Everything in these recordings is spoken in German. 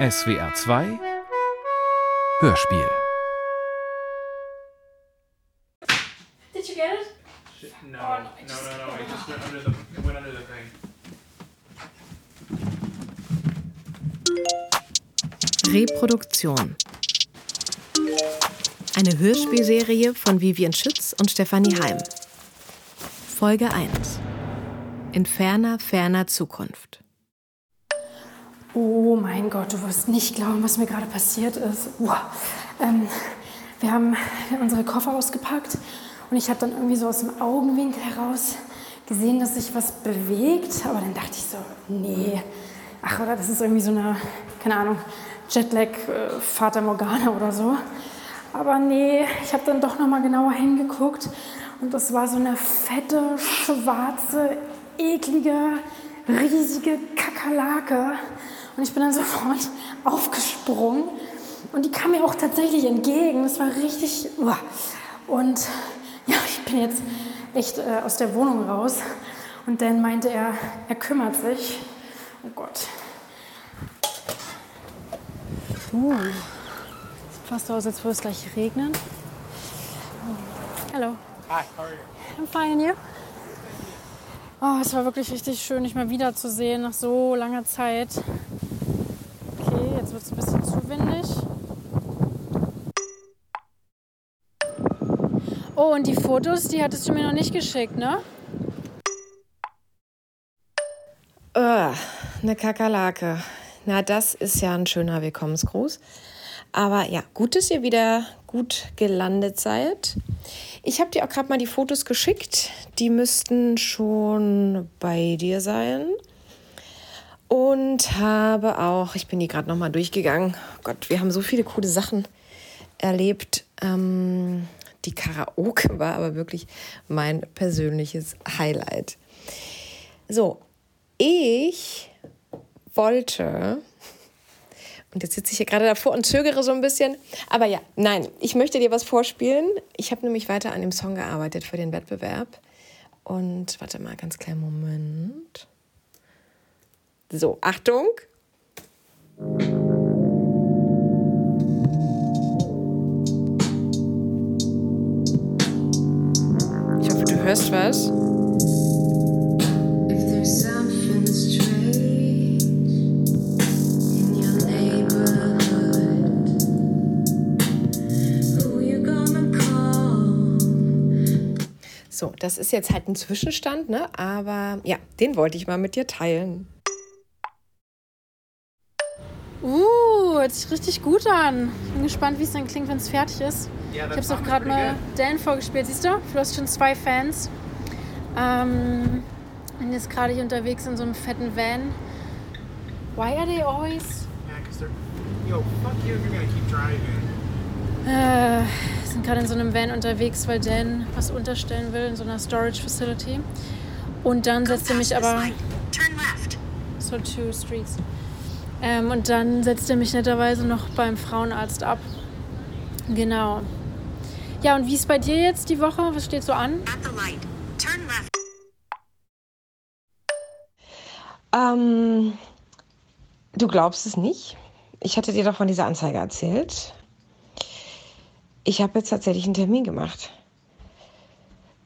SWR 2 Hörspiel Did you get it? No, Oh, no, no, no, no, It just went under the. It went under the thing. Reproduktion. Eine Hörspielserie von Vivian Schütz und Stefanie Heim. Folge 1. In ferner, ferner Zukunft. Oh mein Gott, du wirst nicht glauben, was mir gerade passiert ist. Ähm, wir haben unsere Koffer ausgepackt und ich habe dann irgendwie so aus dem Augenwinkel heraus gesehen, dass sich was bewegt. Aber dann dachte ich so, nee, ach oder das ist irgendwie so eine, keine Ahnung, Jetlag äh, Fata Morgana oder so. Aber nee, ich habe dann doch noch mal genauer hingeguckt und das war so eine fette, schwarze, eklige, riesige Kakerlake. Und ich bin dann sofort aufgesprungen und die kam mir auch tatsächlich entgegen. Das war richtig. uah. Und ja, ich bin jetzt echt äh, aus der Wohnung raus. Und dann meinte er, er kümmert sich. Oh Gott. Uh, sieht fast so aus, als würde es gleich regnen. Hallo. Hi, how are you? I'm fine, and you? Oh, es war wirklich richtig schön, dich mal wiederzusehen nach so langer Zeit. Jetzt wird es ein bisschen zu windig. Oh, und die Fotos, die hattest du mir noch nicht geschickt, ne? Uh, eine Kakerlake. Na, das ist ja ein schöner Willkommensgruß. Aber ja, gut, dass ihr wieder gut gelandet seid. Ich habe dir auch gerade mal die Fotos geschickt. Die müssten schon bei dir sein. Und habe auch, ich bin die gerade noch mal durchgegangen. Gott, wir haben so viele coole Sachen erlebt. Ähm, die Karaoke war aber wirklich mein persönliches Highlight. So, ich wollte, und jetzt sitze ich hier gerade davor und zögere so ein bisschen, aber ja, nein, ich möchte dir was vorspielen. Ich habe nämlich weiter an dem Song gearbeitet für den Wettbewerb. Und warte mal, ganz kleinen Moment. So, Achtung. Ich hoffe, du hörst was. So, das ist jetzt halt ein Zwischenstand, ne? Aber ja, den wollte ich mal mit dir teilen. Uh, hört sich richtig gut an. Ich bin gespannt, wie es dann klingt, wenn es fertig ist. Yeah, Ich habe es auch gerade mal. Dan vorgespielt, siehst du? Du hast schon zwei Fans. Ähm, bin jetzt gerade hier unterwegs in so einem fetten Van. Why are they always... Yeah, because they're. Yo, fuck you if you're gonna keep driving. Äh, sind gerade in so einem Van unterwegs, weil Dan was unterstellen will in so einer Storage Facility. Und dann setzt er mich aber... Turn left. So two streets. Ähm, und dann setzt er mich netterweise noch beim Frauenarzt ab. Genau. Ja, und wie ist bei dir jetzt die Woche? Was steht so an? At the light. Turn left. Ähm, du glaubst es nicht. Ich hatte dir doch von dieser Anzeige erzählt. Ich habe jetzt tatsächlich einen Termin gemacht.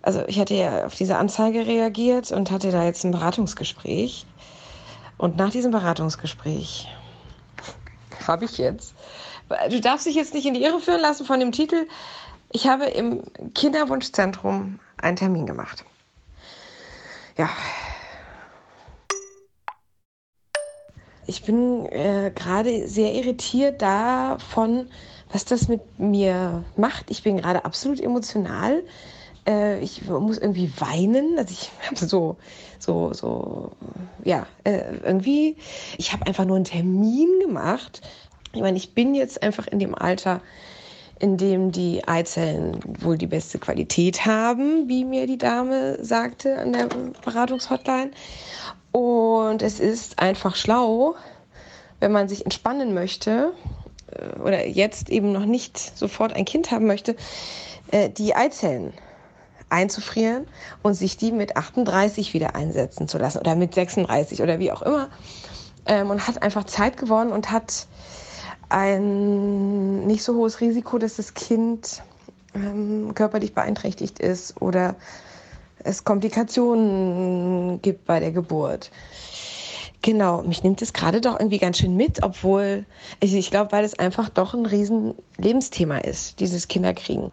Also ich hatte ja auf diese Anzeige reagiert und hatte da jetzt ein Beratungsgespräch. Und nach diesem Beratungsgespräch habe ich jetzt, du darfst dich jetzt nicht in die Irre führen lassen von dem Titel, ich habe im Kinderwunschzentrum einen Termin gemacht. Ja, Ich bin äh, gerade sehr irritiert davon, was das mit mir macht. Ich bin gerade absolut emotional. Äh, ich muss irgendwie weinen. Also ich habe so, so, so, ja, äh, irgendwie. Ich habe einfach nur einen Termin gemacht. Ich meine, ich bin jetzt einfach in dem Alter, in dem die Eizellen wohl die beste Qualität haben, wie mir die Dame sagte an der Beratungshotline. Und es ist einfach schlau, wenn man sich entspannen möchte äh, oder jetzt eben noch nicht sofort ein Kind haben möchte, äh, die Eizellen einzufrieren und sich die mit 38 wieder einsetzen zu lassen oder mit 36 oder wie auch immer. ähm, und hat einfach Zeit gewonnen und hat ein nicht so hohes Risiko, dass das Kind ähm, körperlich beeinträchtigt ist oder es Komplikationen gibt bei der Geburt. Genau, mich nimmt es gerade doch irgendwie ganz schön mit, obwohl ich, ich glaube, weil es einfach doch ein riesen Lebensthema ist, dieses Kinderkriegen.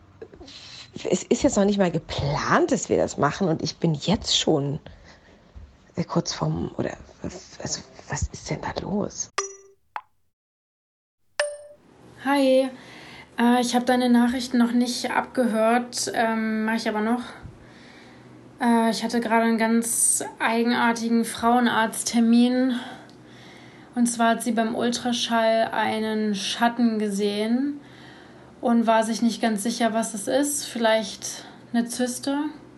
Es ist jetzt noch nicht mal geplant, dass wir das machen und ich bin jetzt schon äh, kurz vorm, oder also, was ist denn da los? Hi, äh, ich habe deine Nachrichten noch nicht abgehört, ähm, mache ich aber noch. Äh, ich hatte gerade einen ganz eigenartigen Frauenarzttermin. Und zwar hat sie beim Ultraschall einen Schatten gesehen und war sich nicht ganz sicher, was es ist. Vielleicht eine Zyste,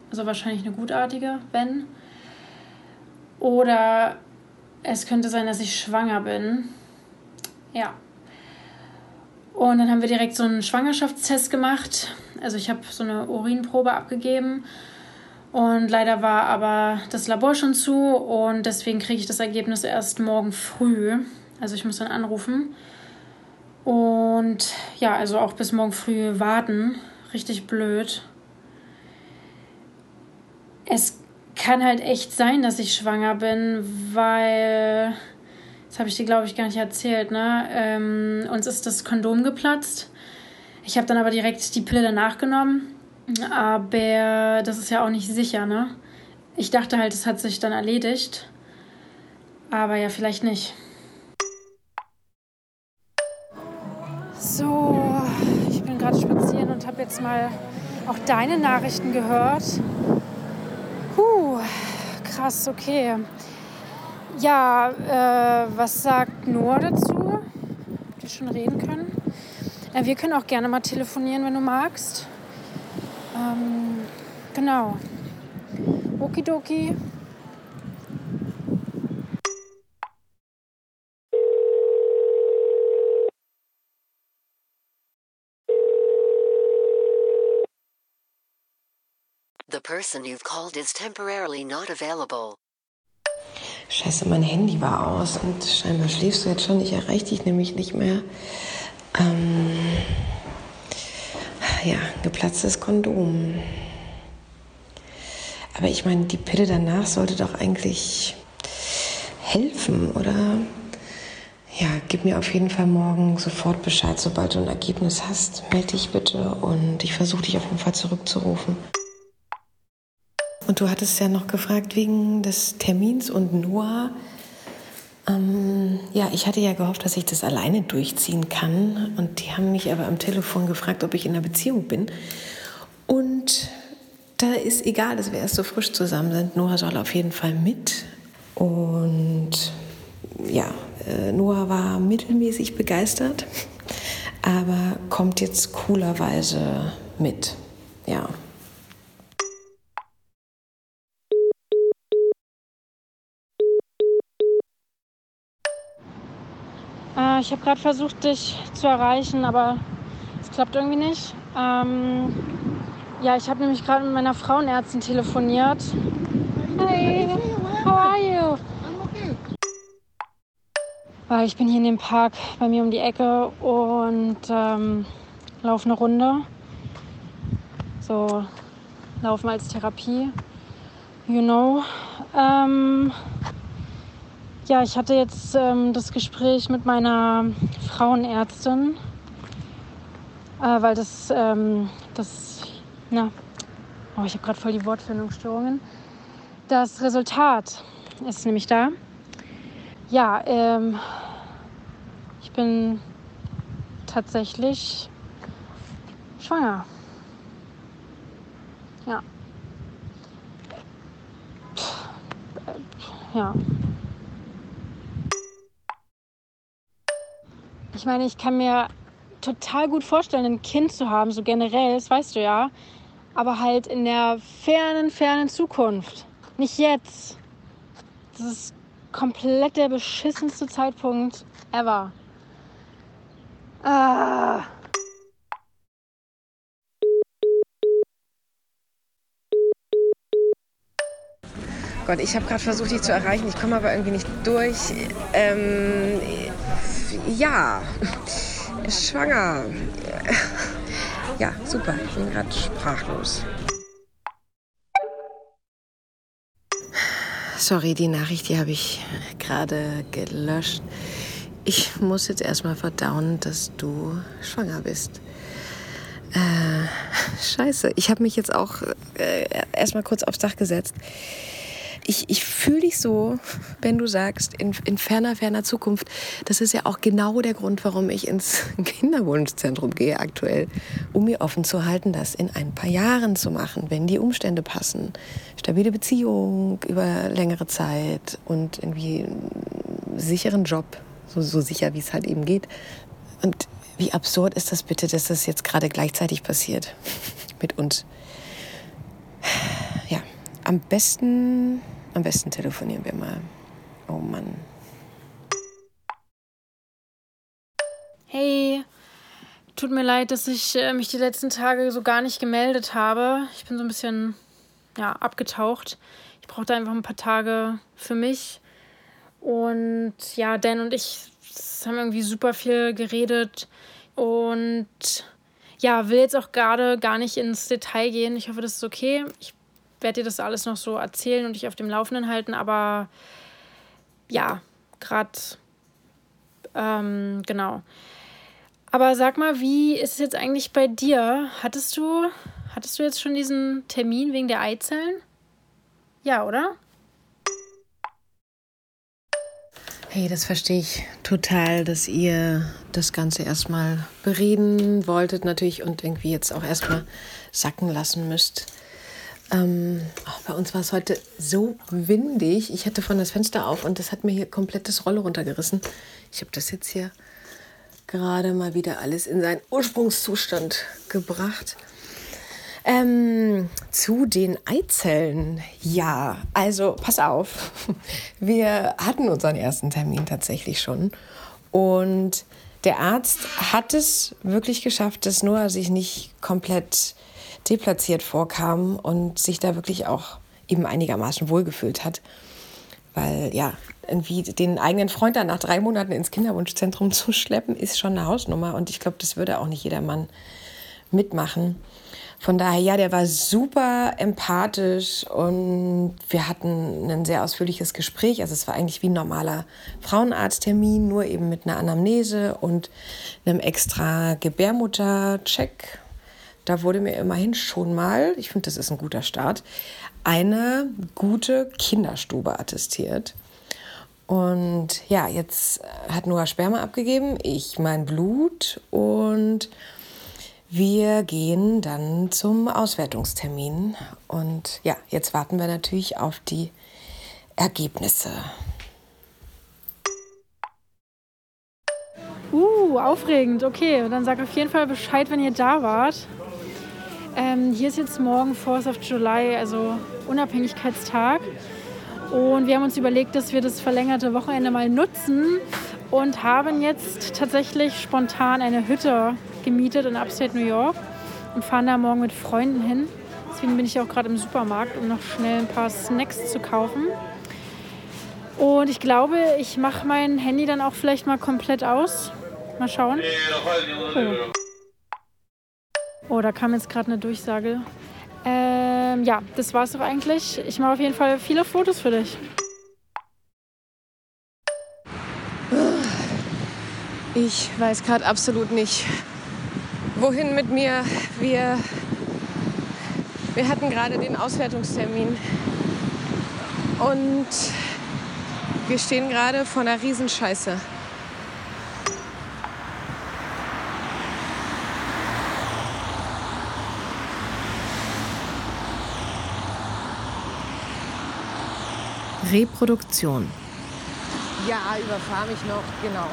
also wahrscheinlich eine gutartige, wenn. Oder es könnte sein, dass ich schwanger bin. Ja. Und dann haben wir direkt so einen Schwangerschaftstest gemacht. Also ich habe so eine Urinprobe abgegeben. Und leider war aber das Labor schon zu und deswegen kriege ich das Ergebnis erst morgen früh. Also ich muss dann anrufen. Und ja, also auch bis morgen früh warten. Richtig blöd. Es kann halt echt sein, dass ich schwanger bin, weil das habe ich dir, glaube ich, gar nicht erzählt, ne? Ähm, uns ist das Kondom geplatzt. Ich habe dann aber direkt die Pille danach genommen. Aber das ist ja auch nicht sicher, ne? Ich dachte halt, es hat sich dann erledigt. Aber ja, vielleicht nicht. So, ich bin gerade spazieren und habe jetzt mal auch deine Nachrichten gehört. Puh, krass, okay. Ja, äh, was sagt Noah dazu? Habt ihr schon reden können? Äh, wir können auch gerne mal telefonieren, wenn du magst. Ähm, genau. Okidoki. The person you've called is temporarily not available. Scheiße, mein Handy war aus und scheinbar schläfst du jetzt schon. Ich erreiche dich nämlich nicht mehr. Ähm, ja, geplatztes Kondom. Aber ich meine, die Pille danach sollte doch eigentlich helfen, oder? Ja, gib mir auf jeden Fall morgen sofort Bescheid, sobald du ein Ergebnis hast. Melde dich bitte und ich versuche dich auf jeden Fall zurückzurufen. Und du hattest ja noch gefragt wegen des Termins und Noah. Ähm, ja, ich hatte ja gehofft, dass ich das alleine durchziehen kann. Und die haben mich aber am Telefon gefragt, ob ich in einer Beziehung bin. Und da ist egal, dass wir erst so frisch zusammen sind. Noah soll auf jeden Fall mit. Und ja, äh, Noah war mittelmäßig begeistert, aber kommt jetzt coolerweise mit. Ja. Ich habe gerade versucht, dich zu erreichen, aber es klappt irgendwie nicht. Ähm, ja, ich habe nämlich gerade mit meiner Frauenärztin telefoniert. Hi, how are you? Weil ich bin hier in dem Park bei mir um die Ecke und ähm, laufe eine Runde. So, laufen als Therapie. You know. Ähm, ja, ich hatte jetzt ähm, das Gespräch mit meiner Frauenärztin, äh, weil das, ähm, das, na, oh, ich habe gerade voll die Wortfindungsstörungen. Das Resultat ist nämlich da. Ja, ähm, ich bin tatsächlich schwanger. Ja. Pff, äh, ja. Ich meine, ich kann mir total gut vorstellen, ein Kind zu haben, so generell, das weißt du ja. Aber halt in der fernen, fernen Zukunft. Nicht jetzt. Das ist komplett der beschissenste Zeitpunkt ever. Ah. Gott, ich habe gerade versucht, dich zu erreichen. Ich komme aber irgendwie nicht durch. Ähm, ja, schwanger. Ja, super. Ich bin gerade sprachlos. Sorry, die Nachricht, die habe ich gerade gelöscht. Ich muss jetzt erstmal verdauen, dass du schwanger bist. Äh, scheiße, ich habe mich jetzt auch äh, erstmal kurz aufs Dach gesetzt. Ich, ich fühle dich so, wenn du sagst, in, in ferner, ferner Zukunft. Das ist ja auch genau der Grund, warum ich ins Kinderwunschzentrum gehe aktuell, um mir offen zu halten, das in ein paar Jahren zu machen, wenn die Umstände passen. Stabile Beziehung über längere Zeit und irgendwie einen sicheren Job, so, so sicher, wie es halt eben geht. Und wie absurd ist das bitte, dass das jetzt gerade gleichzeitig passiert mit uns? Am besten, am besten telefonieren wir mal. Oh Mann. Hey, tut mir leid, dass ich äh, mich die letzten Tage so gar nicht gemeldet habe. Ich bin so ein bisschen ja, abgetaucht. Ich brauchte einfach ein paar Tage für mich. Und ja, Dan und ich haben irgendwie super viel geredet. Und ja, will jetzt auch gerade gar nicht ins Detail gehen. Ich hoffe, das ist okay. Ich werde dir das alles noch so erzählen und dich auf dem Laufenden halten. Aber ja, gerade ähm, genau. Aber sag mal, wie ist es jetzt eigentlich bei dir? Hattest du, hattest du jetzt schon diesen Termin wegen der Eizellen? Ja, oder? Hey, das verstehe ich total, dass ihr das Ganze erstmal bereden wolltet natürlich und irgendwie jetzt auch erstmal sacken lassen müsst. Ähm, oh, bei uns war es heute so windig. Ich hatte von das Fenster auf und das hat mir hier komplett das Rolle runtergerissen. Ich habe das jetzt hier gerade mal wieder alles in seinen Ursprungszustand gebracht. Ähm, zu den Eizellen. Ja, also pass auf. Wir hatten unseren ersten Termin tatsächlich schon. Und der Arzt hat es wirklich geschafft, dass Noah sich nicht komplett deplatziert vorkam und sich da wirklich auch eben einigermaßen wohlgefühlt hat. Weil ja, irgendwie den eigenen Freund dann nach drei Monaten ins Kinderwunschzentrum zu schleppen, ist schon eine Hausnummer. Und ich glaube, das würde auch nicht jedermann mitmachen. Von daher, ja, der war super empathisch und wir hatten ein sehr ausführliches Gespräch. Also es war eigentlich wie ein normaler Frauenarzttermin, nur eben mit einer Anamnese und einem extra Gebärmuttercheck. Da wurde mir immerhin schon mal, ich finde, das ist ein guter Start, eine gute Kinderstube attestiert. Und ja, jetzt hat Noah Sperma abgegeben, ich mein Blut und wir gehen dann zum Auswertungstermin. Und ja, jetzt warten wir natürlich auf die Ergebnisse. Uh, aufregend. Okay, dann sag auf jeden Fall Bescheid, wenn ihr da wart. Ähm, hier ist jetzt morgen 4th of July, also Unabhängigkeitstag. Und wir haben uns überlegt, dass wir das verlängerte Wochenende mal nutzen und haben jetzt tatsächlich spontan eine Hütte gemietet in Upstate New York und fahren da morgen mit Freunden hin. Deswegen bin ich auch gerade im Supermarkt, um noch schnell ein paar Snacks zu kaufen. Und ich glaube, ich mache mein Handy dann auch vielleicht mal komplett aus. Mal schauen. Oh, oh da kam jetzt gerade eine Durchsage. Ähm, ja, das war's doch eigentlich. Ich mache auf jeden Fall viele Fotos für dich. Ich weiß gerade absolut nicht, wohin mit mir. Wir, wir hatten gerade den Auswertungstermin und wir stehen gerade vor einer Riesenscheiße. Reproduktion. Ja, überfahr mich noch, genau.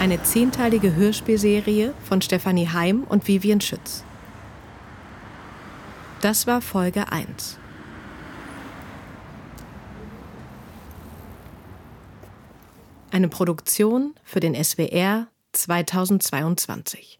Eine zehnteilige Hörspielserie von Stefanie Heim und Vivian Schütz. Das war Folge 1. Eine Produktion für den SWR 2022.